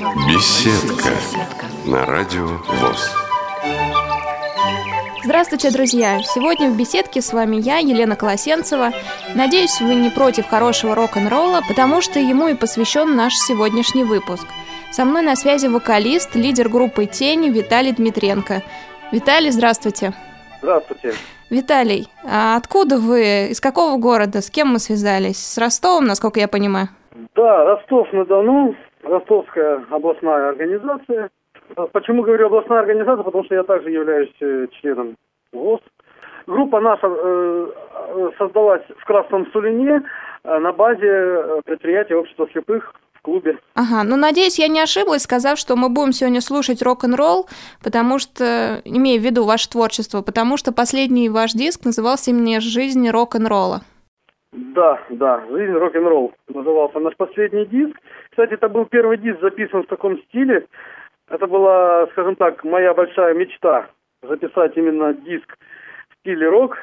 Беседка на радио ВОЗ. Здравствуйте, друзья! Сегодня в беседке с вами я, Елена Колосенцева. Надеюсь, вы не против хорошего рок-н-ролла, потому что ему и посвящен наш сегодняшний выпуск. Со мной на связи вокалист, лидер группы «Тени» Виталий Дмитренко. Виталий, здравствуйте! Здравствуйте! Виталий, а откуда вы? Из какого города? С кем мы связались? С Ростовом, насколько я понимаю? Да, Ростов-на-Дону, Ростовская областная организация. Почему говорю областная организация? Потому что я также являюсь э, членом ВОЗ. Группа наша э, э создалась в Красном Сулине э, на базе э, предприятия общества слепых в клубе. Ага, ну надеюсь, я не ошиблась, сказав, что мы будем сегодня слушать рок-н-ролл, потому что, имея в виду ваше творчество, потому что последний ваш диск назывался именно «Жизнь рок-н-ролла». Да, да, «Жизнь рок-н-ролл» назывался наш последний диск. Кстати, это был первый диск, записан в таком стиле. Это была, скажем так, моя большая мечта записать именно диск в стиле рок,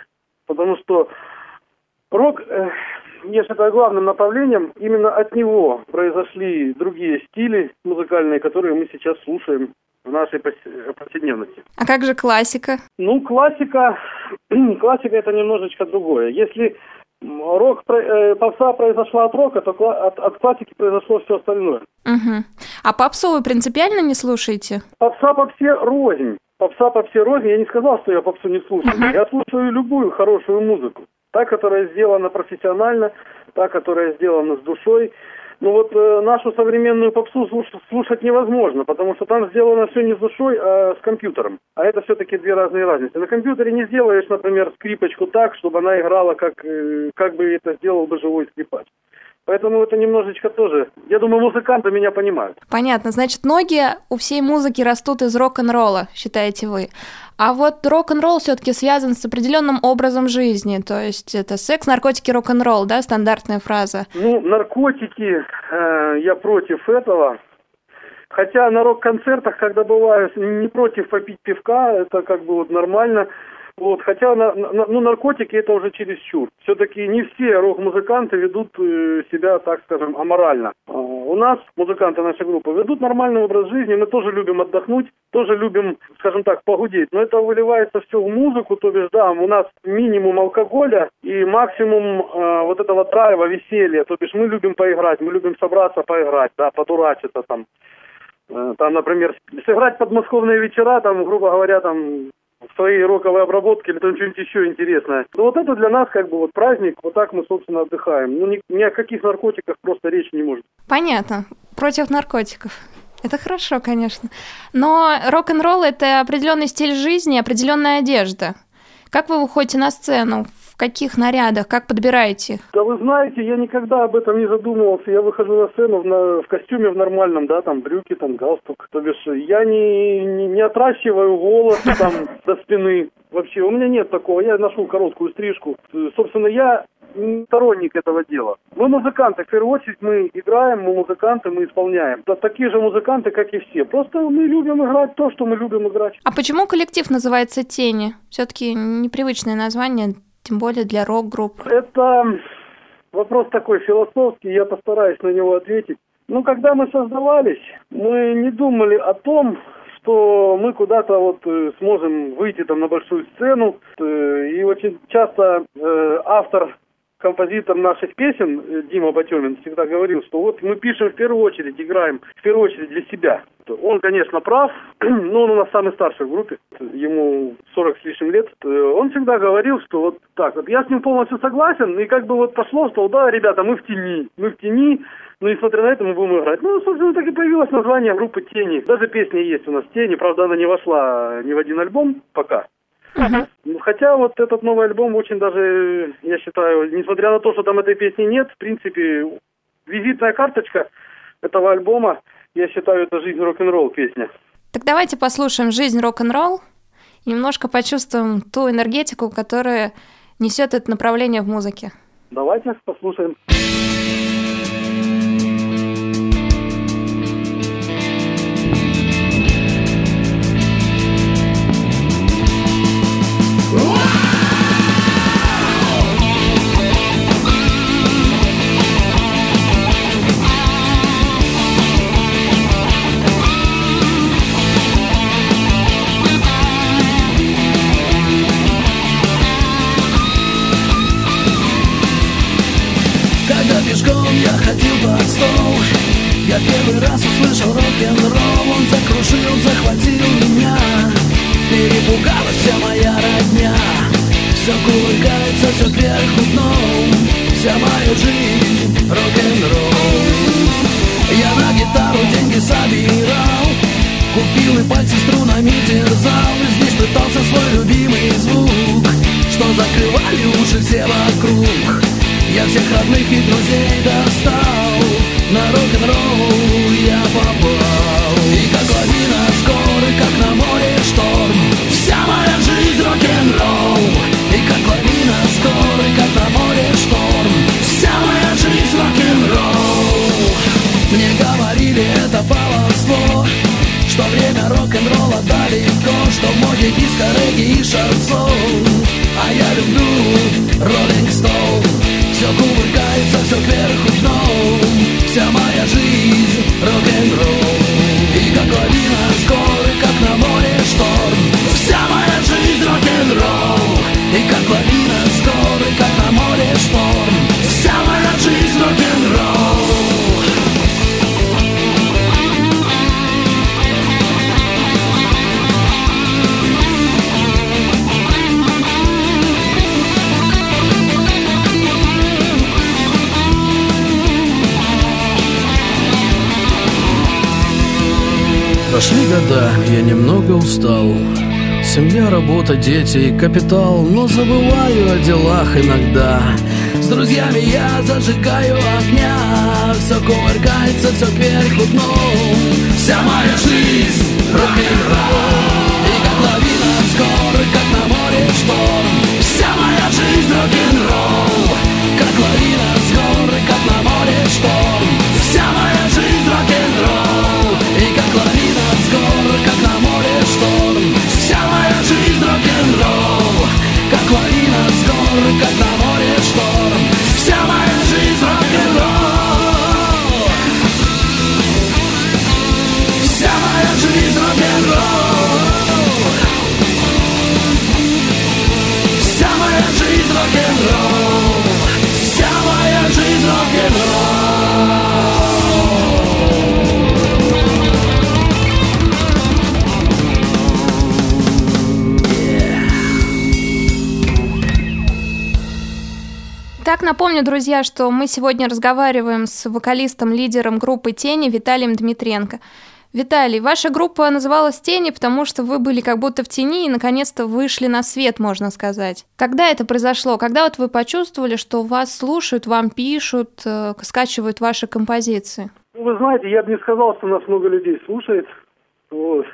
потому что рок, э, я считаю, главным направлением, именно от него произошли другие стили музыкальные, которые мы сейчас слушаем в нашей повседневности. А как же классика? Ну, классика, классика это немножечко другое. Если рок, э, попса произошла от рока, то от, от классики произошло все остальное. Угу. А попсу вы принципиально не слушаете? Попса попсе рознь. Попса попсе рознь. Я не сказал, что я попсу не слушаю. Угу. Я слушаю любую хорошую музыку. Та, которая сделана профессионально, та, которая сделана с душой. Ну вот э, нашу современную попсу слушать, слушать невозможно, потому что там сделано все не с душой, а с компьютером. А это все-таки две разные разницы. На компьютере не сделаешь, например, скрипочку так, чтобы она играла, как, э, как бы это сделал бы живой скрипач. Поэтому это немножечко тоже... Я думаю, музыканты меня понимают. Понятно. Значит, ноги у всей музыки растут из рок-н-ролла, считаете вы. А вот рок-н-ролл все-таки связан с определенным образом жизни. То есть это секс, наркотики, рок-н-ролл, да, стандартная фраза? Ну, наркотики, э, я против этого. Хотя на рок-концертах, когда бываю, не против попить пивка, это как бы вот нормально. Вот, хотя на, на, ну, наркотики это уже чересчур. Все-таки не все рок-музыканты ведут э, себя, так скажем, аморально. А, у нас музыканты нашей группы ведут нормальный образ жизни, мы тоже любим отдохнуть, тоже любим, скажем так, погудеть. Но это выливается все в музыку, то бишь, да, у нас минимум алкоголя и максимум э, вот этого драйва, веселья. То бишь мы любим поиграть, мы любим собраться поиграть, да, подурачиться там. Э, там, например, сыграть подмосковные вечера, там, грубо говоря, там в своей роковой обработке или там что-нибудь еще интересное. Ну вот это для нас как бы вот праздник, вот так мы, собственно, отдыхаем. Ну ни, ни о каких наркотиках просто речи не может. Понятно. Против наркотиков. Это хорошо, конечно. Но рок-н-ролл – это определенный стиль жизни, определенная одежда. Как вы выходите на сцену? В каких нарядах? Как подбираете их? Да вы знаете, я никогда об этом не задумывался. Я выхожу на сцену в, на, в костюме в нормальном, да, там брюки, там галстук. То бишь я не, не, не отращиваю волосы там до спины. Вообще, у меня нет такого. Я ношу короткую стрижку. Собственно, я сторонник этого дела. Мы музыканты, в первую очередь мы играем, мы музыканты, мы исполняем. Да, такие же музыканты, как и все. Просто мы любим играть то, что мы любим играть. А почему коллектив называется «Тени»? Все-таки непривычное название тем более для рок-групп? Это вопрос такой философский, я постараюсь на него ответить. Ну, когда мы создавались, мы не думали о том, что мы куда-то вот э, сможем выйти там на большую сцену. Э, и очень часто э, автор композитор наших песен э, Дима Батемин всегда говорил, что вот мы пишем в первую очередь, играем в первую очередь для себя. Он, конечно, прав, но он у нас самый старший в группе, ему 40 с лишним лет. Э, он всегда говорил, что вот так вот, я с ним полностью согласен, и как бы вот пошло, что да, ребята, мы в тени, мы в тени, ну, несмотря на это, мы будем играть. Ну, собственно, так и появилось название группы «Тени». Даже песня есть у нас «Тени», правда, она не вошла ни в один альбом пока. Uh-huh. Хотя вот этот новый альбом очень даже, я считаю, несмотря на то, что там этой песни нет, в принципе, визитная карточка этого альбома, я считаю, это «Жизнь рок-н-ролл» песня. Так давайте послушаем «Жизнь рок-н-ролл» и немножко почувствуем ту энергетику, которая несет это направление в музыке. Давайте послушаем. Работа, дети, капитал Но забываю о делах иногда. С друзьями я зажигаю огня Все кувыркается, все кверху дном. Вся моя жизнь рок-н-ролл. И как лавина скорый, как на море шторм. Вся моя жизнь рок-н-ролл. Как лавина Так, напомню, друзья, что мы сегодня разговариваем с вокалистом, лидером группы «Тени» Виталием Дмитренко. Виталий, ваша группа называлась «Тени», потому что вы были как будто в тени и наконец-то вышли на свет, можно сказать. Когда это произошло? Когда вот вы почувствовали, что вас слушают, вам пишут, э, скачивают ваши композиции? Ну, Вы знаете, я бы не сказал, что нас много людей слушает. Вот.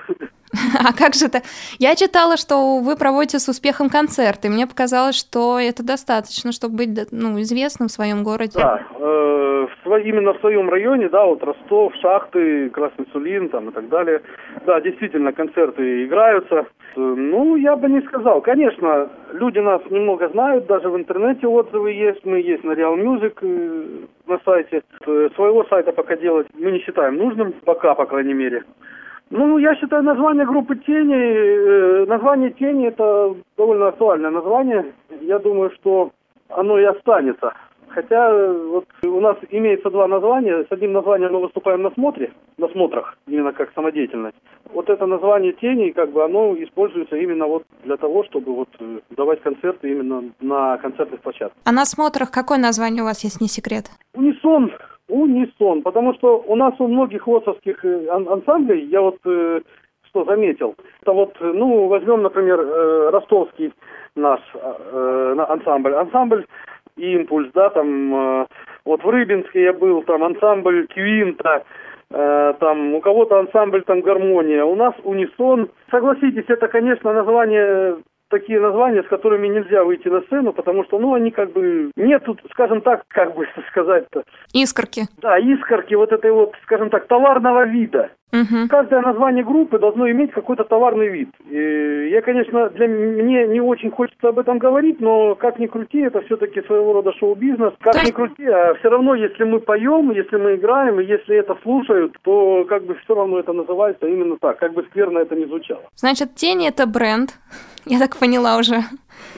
А как же это? Я читала, что вы проводите с успехом концерты. Мне показалось, что это достаточно, чтобы быть ну, известным в своем городе. Да, э, в именно в своем районе, да, вот Ростов, Шахты, Красный Сулин там и так далее. Да, действительно, концерты играются. Э, Ну, я бы не сказал. Конечно, люди нас немного знают, даже в интернете отзывы есть. Мы есть на Real Music э, на сайте. Э, Своего сайта пока делать мы не считаем нужным, пока, по крайней мере. Ну, я считаю, название группы «Тени», э, название «Тени» — это довольно актуальное название. Я думаю, что оно и останется. Хотя вот у нас имеется два названия. С одним названием мы выступаем на смотре, на смотрах, именно как самодеятельность. Вот это название «Тени», как бы оно используется именно вот для того, чтобы вот э, давать концерты именно на концертных площадках. А на смотрах какое название у вас, если не секрет? Унисон, унисон, потому что у нас у многих ВОСовских э, ан- ансамблей, я вот э, что заметил, это вот, э, ну, возьмем, например, э, ростовский наш э, на- ансамбль, ансамбль «Импульс», да, там, э, вот в Рыбинске я был, там ансамбль «Квинта», э, там у кого-то ансамбль там «Гармония», у нас «Унисон». Согласитесь, это, конечно, название такие названия, с которыми нельзя выйти на сцену, потому что, ну, они как бы, нет тут, скажем так, как бы сказать-то, Искорки. да, искорки вот этой вот, скажем так, товарного вида. Мгм. Каждое название группы должно иметь какой-то товарный вид. И я, конечно, для мне не очень хочется об этом говорить, но как ни крути, это все-таки своего рода шоу-бизнес. Как То ни есть- крути, а все равно, если мы поем, если мы играем, и если это слушают, то как бы все равно это называется именно так, как бы скверно это ни звучало. Значит, тени это бренд, я так поняла уже.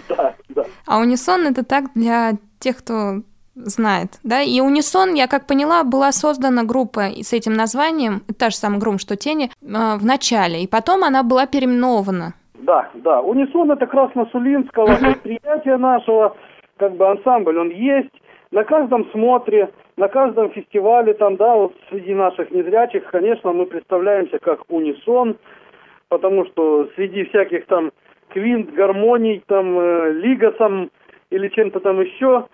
Да, да. А унисон это так для тех, кто знает, да, и Унисон, я как поняла, была создана группа с этим названием, та же самая группа, что Тени, э, в начале, и потом она была переименована. Да, да, Унисон это Красносулинского uh-huh. предприятия нашего, как бы ансамбль он есть, на каждом смотре, на каждом фестивале, там, да, вот среди наших незрячих, конечно, мы представляемся как Унисон, потому что среди всяких там квинт, гармоний, там, э, лигасом или чем-то там еще,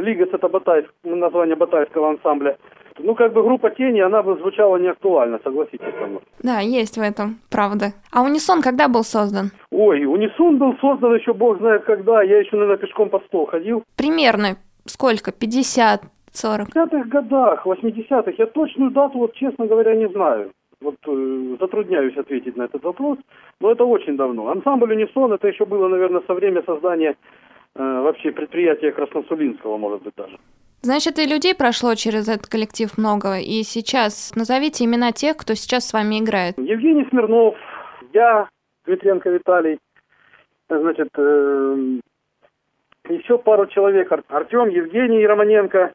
Лигас это Батайск, название батайского ансамбля. Ну, как бы группа Тени, она бы звучала не актуально, согласитесь со мной. Да, есть в этом, правда. А Унисон когда был создан? Ой, Унисон был создан еще бог знает когда. Я еще, наверное, пешком под стол ходил. Примерно сколько? 50, 40? В 50-х годах, 80-х. Я точную дату, вот честно говоря, не знаю. Вот э, затрудняюсь ответить на этот вопрос, но это очень давно. Ансамбль Унисон, это еще было, наверное, со времени создания вообще предприятия Красносулинского, может быть, даже. Значит, и людей прошло через этот коллектив много. И сейчас назовите имена тех, кто сейчас с вами играет. Евгений Смирнов, я, Дмитренко Виталий, значит, э, еще пару человек. Артем, Евгений Романенко.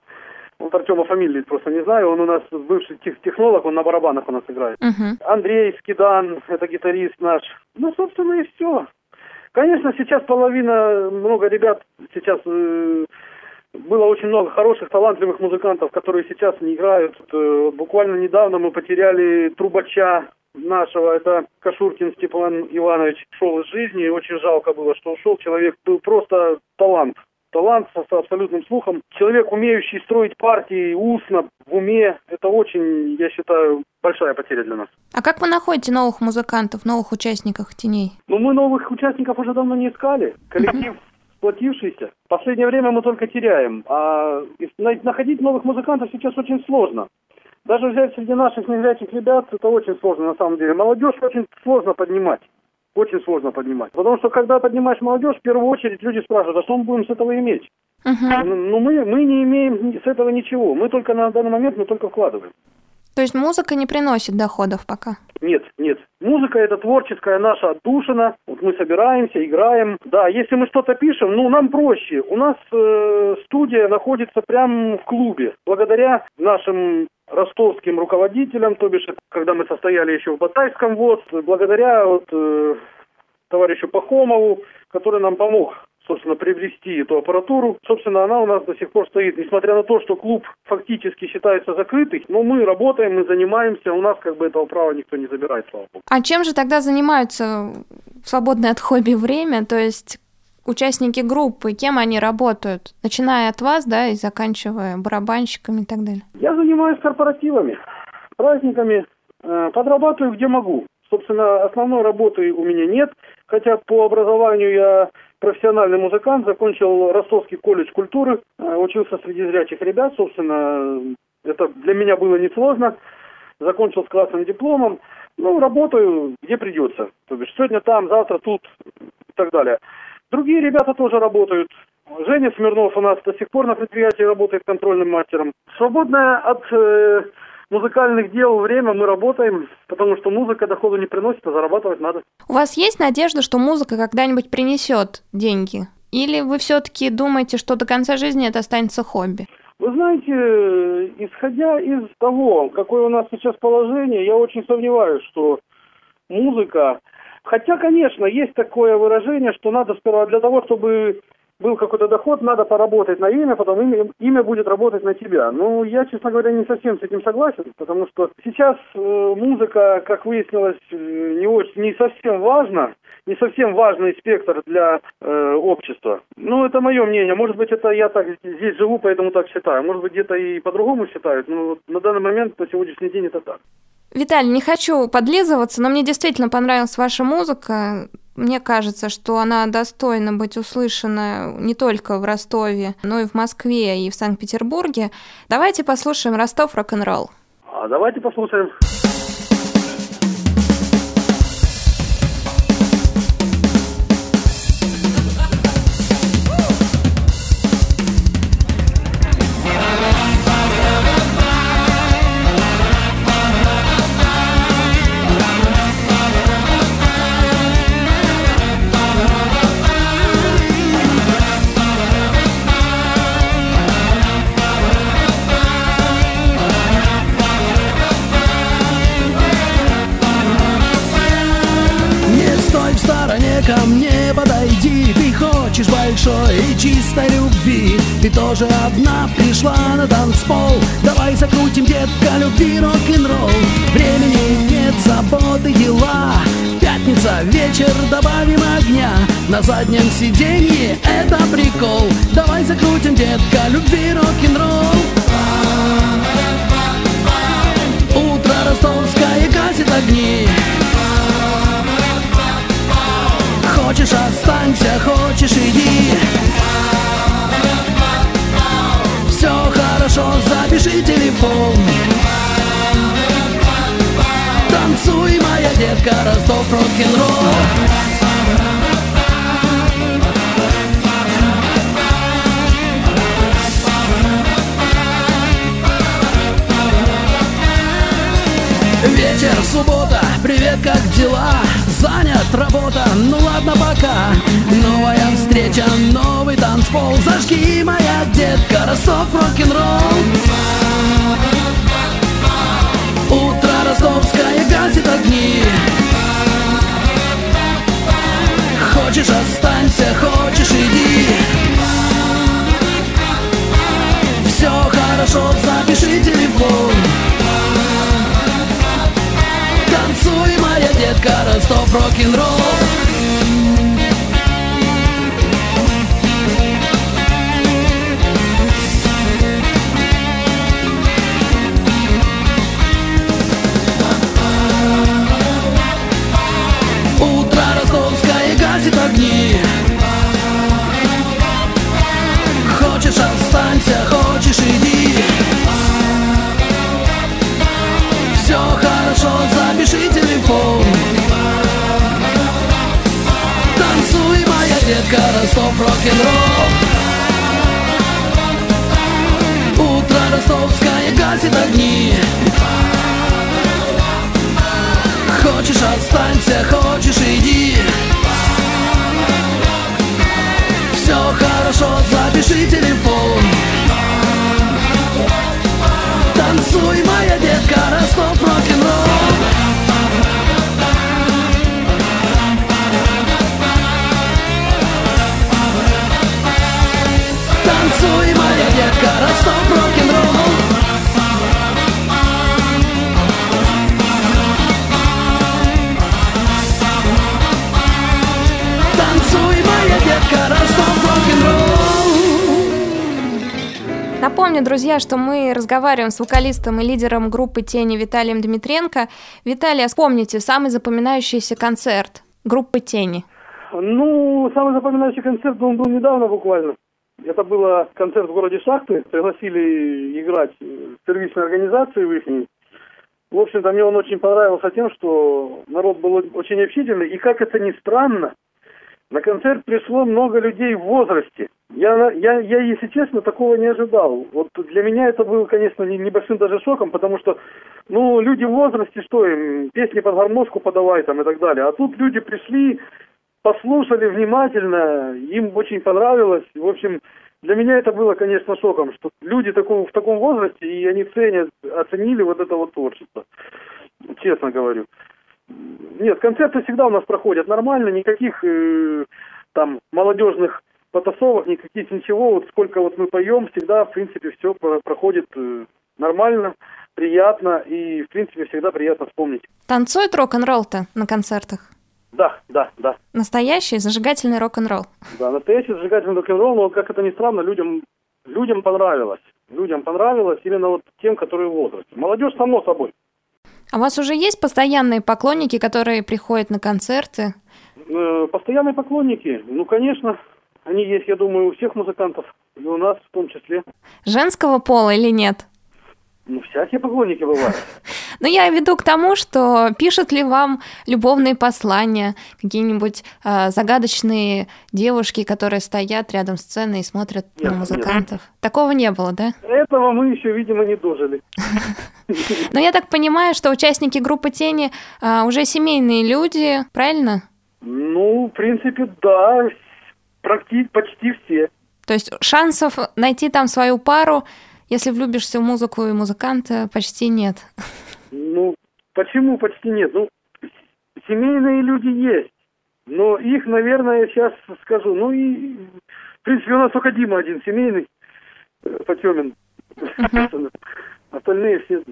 Вот Артема фамилии просто не знаю. Он у нас бывший тех, технолог, он на барабанах у нас играет. Uh-huh. Андрей Скидан, это гитарист наш. Ну, собственно, и все. Конечно, сейчас половина, много ребят сейчас э, было очень много хороших, талантливых музыкантов, которые сейчас не играют. Э, буквально недавно мы потеряли трубача нашего, это Кашуркин Степан Иванович, ушел из жизни, очень жалко было, что ушел. Человек был просто талант талант с абсолютным слухом. Человек, умеющий строить партии устно, в уме, это очень, я считаю, большая потеря для нас. А как вы находите новых музыкантов, новых участников «Теней»? Ну, мы новых участников уже давно не искали. Коллектив сплотившийся. В последнее время мы только теряем. А находить новых музыкантов сейчас очень сложно. Даже взять среди наших незрячих ребят, это очень сложно на самом деле. Молодежь очень сложно поднимать очень сложно поднимать. Потому что когда поднимаешь молодежь, в первую очередь люди спрашивают, а что мы будем с этого иметь? Uh-huh. Ну, мы, мы не имеем с этого ничего. Мы только на данный момент, мы только вкладываем. То есть музыка не приносит доходов пока? Нет, нет. Музыка это творческая наша отдушина. Вот мы собираемся, играем. Да, если мы что-то пишем, ну нам проще. У нас э, студия находится прямо в клубе. Благодаря нашим ростовским руководителям, то бишь, когда мы состояли еще в Батайском ВОЗ, благодаря вот, э, товарищу Пахомову, который нам помог собственно, приобрести эту аппаратуру. Собственно, она у нас до сих пор стоит. Несмотря на то, что клуб фактически считается закрытый, но мы работаем, мы занимаемся, у нас как бы этого права никто не забирает, слава богу. А чем же тогда занимаются в свободное от хобби время? То есть участники группы, кем они работают, начиная от вас, да, и заканчивая барабанщиками и так далее? Я занимаюсь корпоративами, праздниками, э, подрабатываю где могу. Собственно, основной работы у меня нет, хотя по образованию я профессиональный музыкант, закончил Ростовский колледж культуры, э, учился среди зрячих ребят, собственно, это для меня было несложно, закончил с классным дипломом, ну, работаю где придется, то бишь сегодня там, завтра тут и так далее. Другие ребята тоже работают. Женя Смирнов у нас до сих пор на предприятии работает контрольным мастером. Свободное от э, музыкальных дел время мы работаем, потому что музыка дохода не приносит, а зарабатывать надо. У вас есть надежда, что музыка когда-нибудь принесет деньги? Или вы все-таки думаете, что до конца жизни это останется хобби? Вы знаете, исходя из того, какое у нас сейчас положение, я очень сомневаюсь, что музыка Хотя, конечно, есть такое выражение, что надо сперва для того, чтобы был какой-то доход, надо поработать на имя, потом имя, имя будет работать на тебя. Ну, я, честно говоря, не совсем с этим согласен, потому что сейчас э, музыка, как выяснилось, э, не, очень, не совсем важна, не совсем важный спектр для э, общества. Ну, это мое мнение. Может быть, это я так здесь живу, поэтому так считаю. Может быть, где-то и по-другому считают, но на данный момент, по сегодняшний день, это так. Виталий, не хочу подлизываться, но мне действительно понравилась ваша музыка. Мне кажется, что она достойна быть услышана не только в Ростове, но и в Москве и в Санкт-Петербурге. Давайте послушаем Ростов рок-н-ролл. А давайте послушаем. Ты дела? Занят, работа, ну ладно пока. Новая встреча, новый танцпол. Зажги, моя детка, Ростов рок-н-ролл. Утро ростовское гасит огни. Хочешь останься, хочешь иди. Все хорошо, запиши телефон Моя детка, Ростов рок-н-ролл Танцуй, моя детка, Ростов рок-н-ролл Танцуй, моя детка, Ростов рок-н-ролл Напомню, друзья, что мы разговариваем с вокалистом и лидером группы «Тени» Виталием Дмитренко. Виталий, а вспомните самый запоминающийся концерт группы «Тени». Ну, самый запоминающий концерт, он был недавно буквально. Это был концерт в городе Шахты. Пригласили играть в сервисной организации в их. В общем-то, мне он очень понравился тем, что народ был очень общительный. И как это ни странно, на концерт пришло много людей в возрасте. Я, я, я, если честно, такого не ожидал. Вот для меня это было, конечно, не- небольшим даже шоком, потому что, ну, люди в возрасте, что им, песни под гармошку подавай там и так далее. А тут люди пришли, послушали внимательно, им очень понравилось. В общем, для меня это было, конечно, шоком, что люди такого, в таком возрасте, и они ценят, оценили вот это вот творчество. Честно говорю. Нет, концерты всегда у нас проходят нормально, никаких э, там молодежных потасовок, никаких ничего. Вот сколько вот мы поем, всегда, в принципе, все проходит э, нормально, приятно и, в принципе, всегда приятно вспомнить. Танцует рок-н-ролл-то на концертах? Да, да, да. Настоящий зажигательный рок-н-ролл. Да, настоящий зажигательный рок-н-ролл, но как это ни странно, людям, людям понравилось. Людям понравилось именно вот тем, которые в возрасте. Молодежь, само собой. А у вас уже есть постоянные поклонники, которые приходят на концерты? Э, Постоянные поклонники, ну, конечно, они есть, я думаю, у всех музыкантов, и у нас в том числе. Женского пола или нет? Ну, всякие поклонники бывают. Ну, я веду к тому, что пишут ли вам любовные послания, какие-нибудь э, загадочные девушки, которые стоят рядом с сценой и смотрят Нет, на музыкантов. Такого не было, да? Этого мы еще, видимо, не дожили. Но я так понимаю, что участники группы Тени а, уже семейные люди, правильно? Ну, в принципе, да, почти все. То есть шансов найти там свою пару, если влюбишься в музыку и музыканта, почти нет. Ну, почему почти нет? Ну, семейные люди есть, но их, наверное, сейчас скажу, ну и, в принципе, у нас только Дима один семейный, Потемин. Остальные все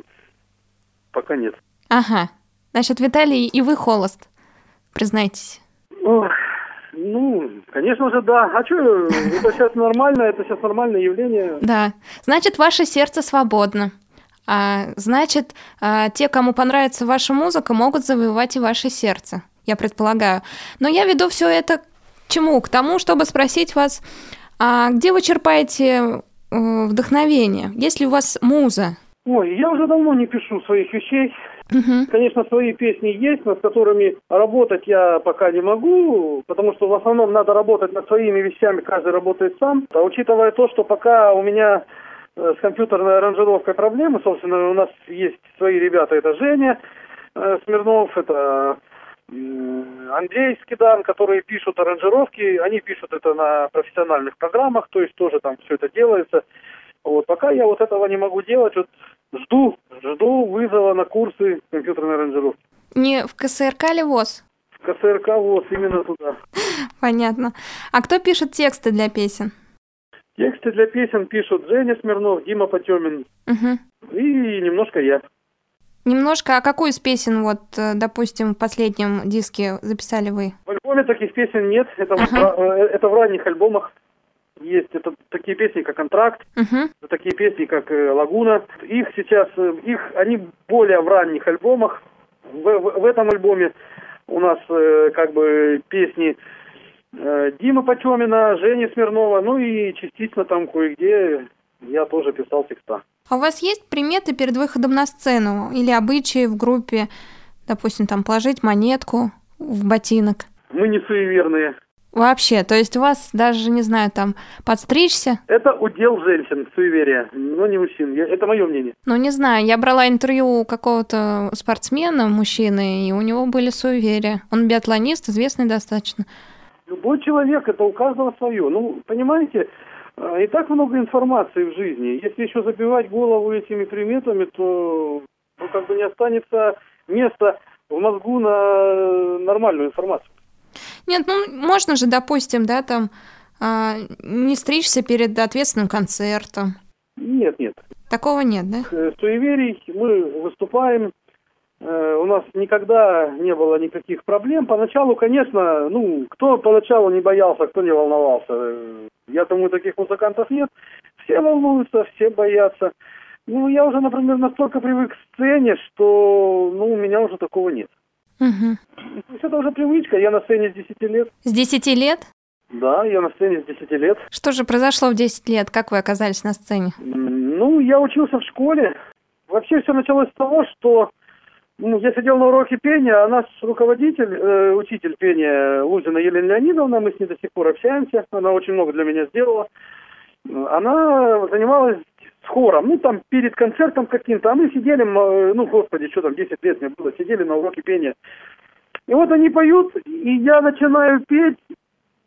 пока нет. Ага. Значит, Виталий, и вы холост, признайтесь. Ох, ну, конечно же, да. А что, это сейчас нормально, это сейчас нормальное явление. Да. Значит, ваше сердце свободно. А, значит, а, те, кому понравится ваша музыка, могут завоевать и ваше сердце, я предполагаю. Но я веду все это к чему? К тому, чтобы спросить вас, а где вы черпаете э, вдохновение? Есть ли у вас муза? Ой, я уже давно не пишу своих вещей. Угу. Конечно, свои песни есть, но с которыми работать я пока не могу, потому что в основном надо работать над своими вещами, каждый работает сам. А учитывая то, что пока у меня э, с компьютерной аранжировкой проблемы, собственно, у нас есть свои ребята, это Женя э, Смирнов, это Андрей Скидан, которые пишут аранжировки, они пишут это на профессиональных программах, то есть тоже там все это делается. Вот пока я вот этого не могу делать, вот жду, жду вызова на курсы компьютерной аранжировки. Не в КСРК ли ВОЗ? В КСРК ВОЗ, именно туда. Понятно. А кто пишет тексты для песен? Тексты для песен пишут Женя Смирнов, Дима Потемин угу. и немножко я. Немножко, а какую из песен, вот, э, допустим, в последнем диске записали вы? В альбоме таких песен нет, это, ага. в, э, это в ранних альбомах есть. Это такие песни, как «Контракт», угу. такие песни, как э, «Лагуна». Их сейчас, их, они более в ранних альбомах. В, в, в этом альбоме у нас как бы песни Дима Потемина, Жени Смирнова, ну и частично там кое-где я тоже писал текста. А у вас есть приметы перед выходом на сцену или обычаи в группе, допустим, там положить монетку в ботинок? Мы не суеверные. Вообще, то есть у вас даже, не знаю, там, подстричься? Это удел женщин, суеверия, но не мужчин. Я, это мое мнение. Ну, не знаю, я брала интервью у какого-то спортсмена, мужчины, и у него были суеверия. Он биатлонист, известный достаточно. Любой человек, это у каждого свое. Ну, понимаете, а, и так много информации в жизни. Если еще забивать голову этими приметами, то ну, как бы не останется места в мозгу на нормальную информацию. Нет, ну можно же, допустим, да, там а, не стричься перед ответственным концертом. Нет, нет. Такого нет, да? Э, суеверий мы выступаем Э, у нас никогда не было никаких проблем. Поначалу, конечно, ну, кто поначалу не боялся, кто не волновался. Э, я думаю, таких музыкантов нет. Все волнуются, все боятся. Ну, я уже, например, настолько привык к сцене, что, ну, у меня уже такого нет. Угу. То есть это уже привычка. Я на сцене с 10 лет. С 10 лет? Да, я на сцене с 10 лет. Что же произошло в 10 лет? Как вы оказались на сцене? Ну, я учился в школе. Вообще все началось с того, что ну, я сидел на уроке пения, а наш руководитель, э, учитель пения Лузина Елена Леонидовна, мы с ней до сих пор общаемся, она очень много для меня сделала. Она занималась с хором, ну, там, перед концертом каким-то, а мы сидели, ну, господи, что там, 10 лет мне было, сидели на уроке пения. И вот они поют, и я начинаю петь,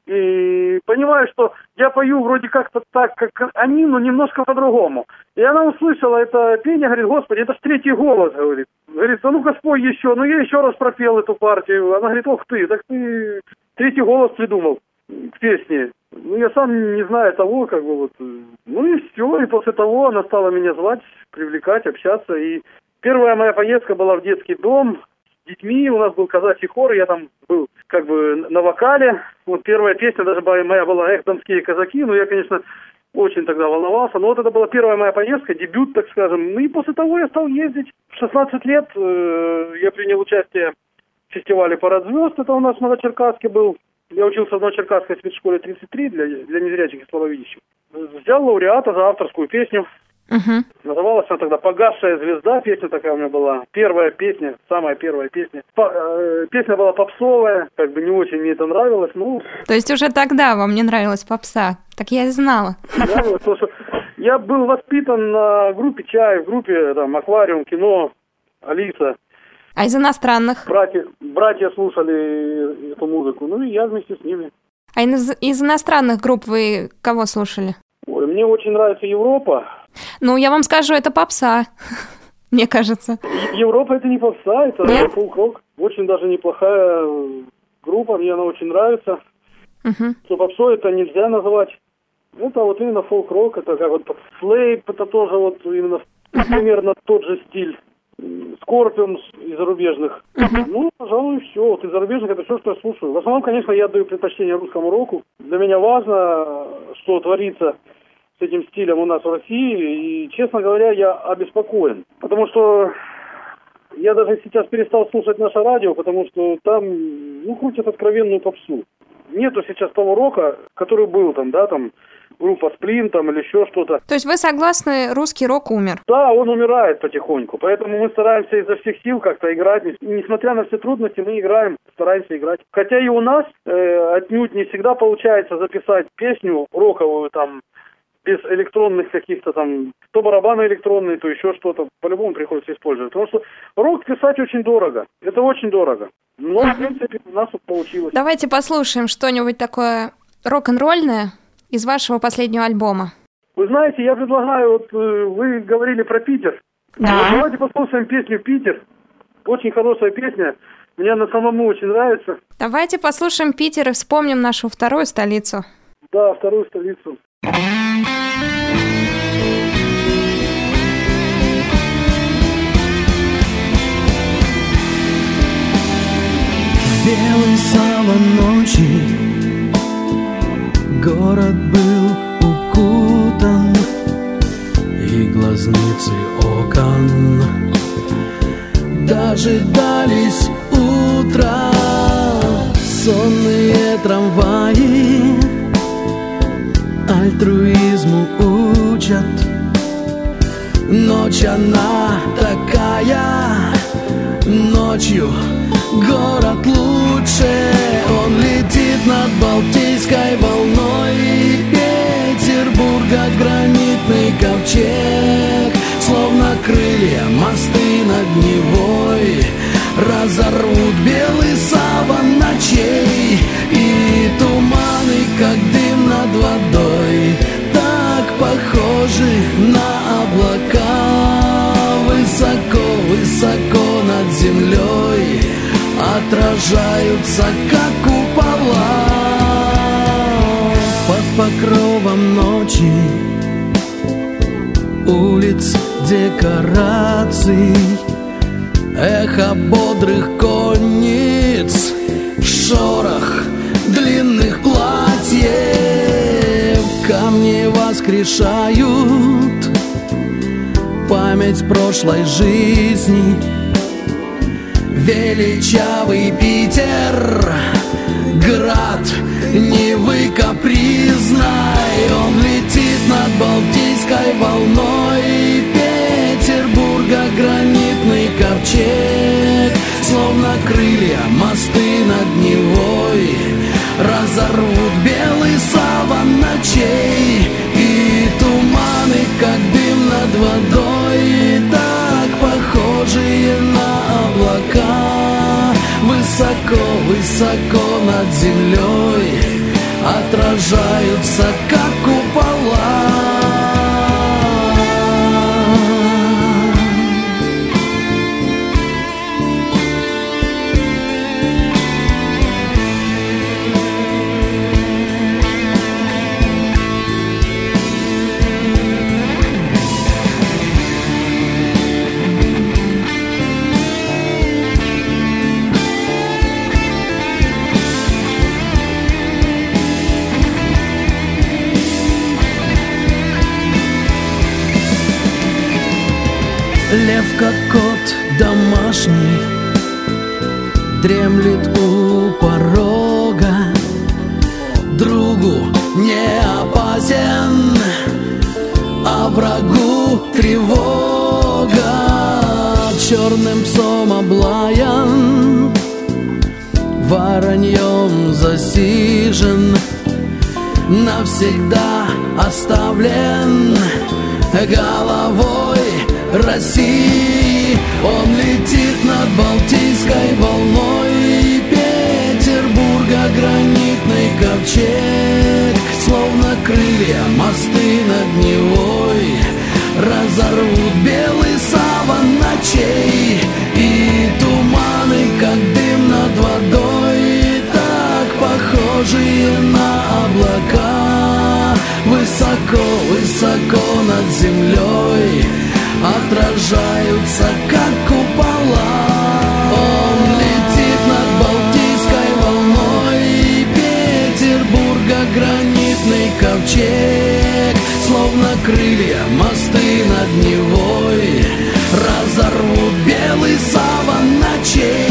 и понимаю, что я пою вроде как-то так, как они, но немножко по-другому. И она услышала это пение, говорит, господи, это ж третий голос, говорит. Говорит, а ну-ка еще. Ну, я еще раз пропел эту партию. Она говорит, ох ты, так ты третий голос придумал к песне. Ну, я сам не знаю того, как бы вот. Ну и все. И после того она стала меня звать, привлекать, общаться. И первая моя поездка была в детский дом с детьми. У нас был казачий хор, я там был как бы на вокале. Вот первая песня даже моя была «Эх, донские казаки». Ну, я, конечно, очень тогда волновался. Но вот это была первая моя поездка, дебют, так скажем. Ну и после того я стал ездить. В 16 лет э, я принял участие в фестивале «Парад звезд». Это у нас в Новочеркасске был. Я учился в Новочеркасской спецшколе 33 для, для незрячих и слабовидящих. Взял лауреата за авторскую песню. Угу. Называлась она тогда «Погасшая звезда», песня такая у меня была. Первая песня, самая первая песня. По, э, песня была попсовая, как бы не очень мне это нравилось, ну... То есть уже тогда вам не нравилась попса? Так я и знала. Нравилось, потому что я был воспитан на группе «Чай», в группе там «Аквариум», «Кино», «Алиса». А из иностранных? Братья, братья слушали эту музыку, ну и я вместе с ними. А из, из иностранных групп вы кого слушали? Ой, мне очень нравится Европа. Ну, я вам скажу, это попса, мне кажется. Европа это не попса, это фолк-рок. Очень даже неплохая группа, мне она очень нравится. Угу. Что попсой это нельзя называть. Это вот именно фолк-рок, это как вот слейп, это тоже вот именно примерно тот же стиль. Скорпион из зарубежных. Uh-huh. Ну, пожалуй, все. Вот из зарубежных это все, что я слушаю. В основном, конечно, я даю предпочтение русскому року. Для меня важно, что творится с этим стилем у нас в России. И, честно говоря, я обеспокоен. Потому что я даже сейчас перестал слушать наше радио, потому что там, ну, крутят откровенную попсу. Нету сейчас того рока, который был там, да, там, группа Сплин там или еще что-то. То есть вы согласны, русский рок умер? Да, он умирает потихоньку. Поэтому мы стараемся изо всех сил как-то играть. Несмотря на все трудности, мы играем, стараемся играть. Хотя и у нас э, отнюдь не всегда получается записать песню роковую там без электронных каких-то там, то барабаны электронные, то еще что-то, по-любому приходится использовать. Потому что рок писать очень дорого. Это очень дорого. Но, в принципе, у нас вот получилось. Давайте послушаем что-нибудь такое рок-н-ролльное из вашего последнего альбома. Вы знаете, я предлагаю, вот э, вы говорили про Питер. Да. Вот давайте послушаем песню «Питер». Очень хорошая песня. Мне она самому очень нравится. Давайте послушаем Питер и вспомним нашу вторую столицу. Да, вторую столицу. Белый сава ночи Город был укутан И глазницы окон Дожидались утра. Сонные трамваи альтруизму учат. Ночь она такая, ночью город лучше. Он летит над Балтийской волной. Петербурга гранитный ковчег Словно крылья мосты над Невой. Разорвут белый саван ночей И туманы, как дым над водой Так похожи на облака. Высоко, высоко над землей Отражаются, как купола ночи. Улиц декораций Эхо бодрых конниц Шорох длинных платьев. Камни воскрешают Память прошлой жизни. Величавый Питер Град Невы капризной Он над Балтийской волной. Петербурга гранитный ковчег Словно крылья мосты над Невой. Разорвут белый саван ночей И туманы, как дым над водой. Так похожие на облака Высоко, высоко над землей Отражаются, как купола как кот домашний Дремлет у порога. Другу не опасен А врагу тревога. Черным псом облаян Вороньем засижен Навсегда оставлен головой России. Он летит над Балтийской волной. И Петербурга гранитный ковчег. Словно крылья мосты над Невой. Разорвут белый саван ночей. И туманы, как дым над водой. Так похожие на облака. Высоко, высоко над землей отражаются, как купола. Он летит над Балтийской волной Петербурга гранитный ковчег Словно крылья мосты над Невой Разорвут белый саван ночей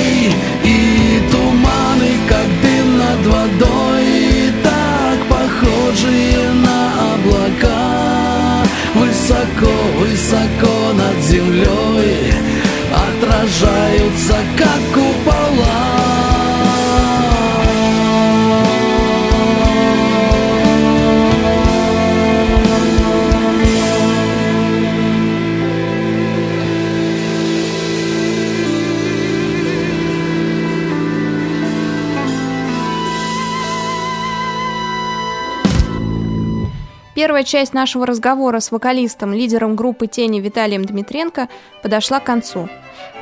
часть нашего разговора с вокалистом, лидером группы «Тени» Виталием Дмитренко подошла к концу.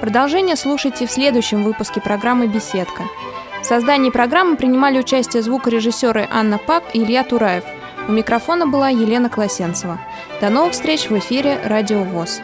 Продолжение слушайте в следующем выпуске программы «Беседка». В создании программы принимали участие звукорежиссеры Анна Пак и Илья Тураев. У микрофона была Елена Колосенцева. До новых встреч в эфире «Радио ВОЗ».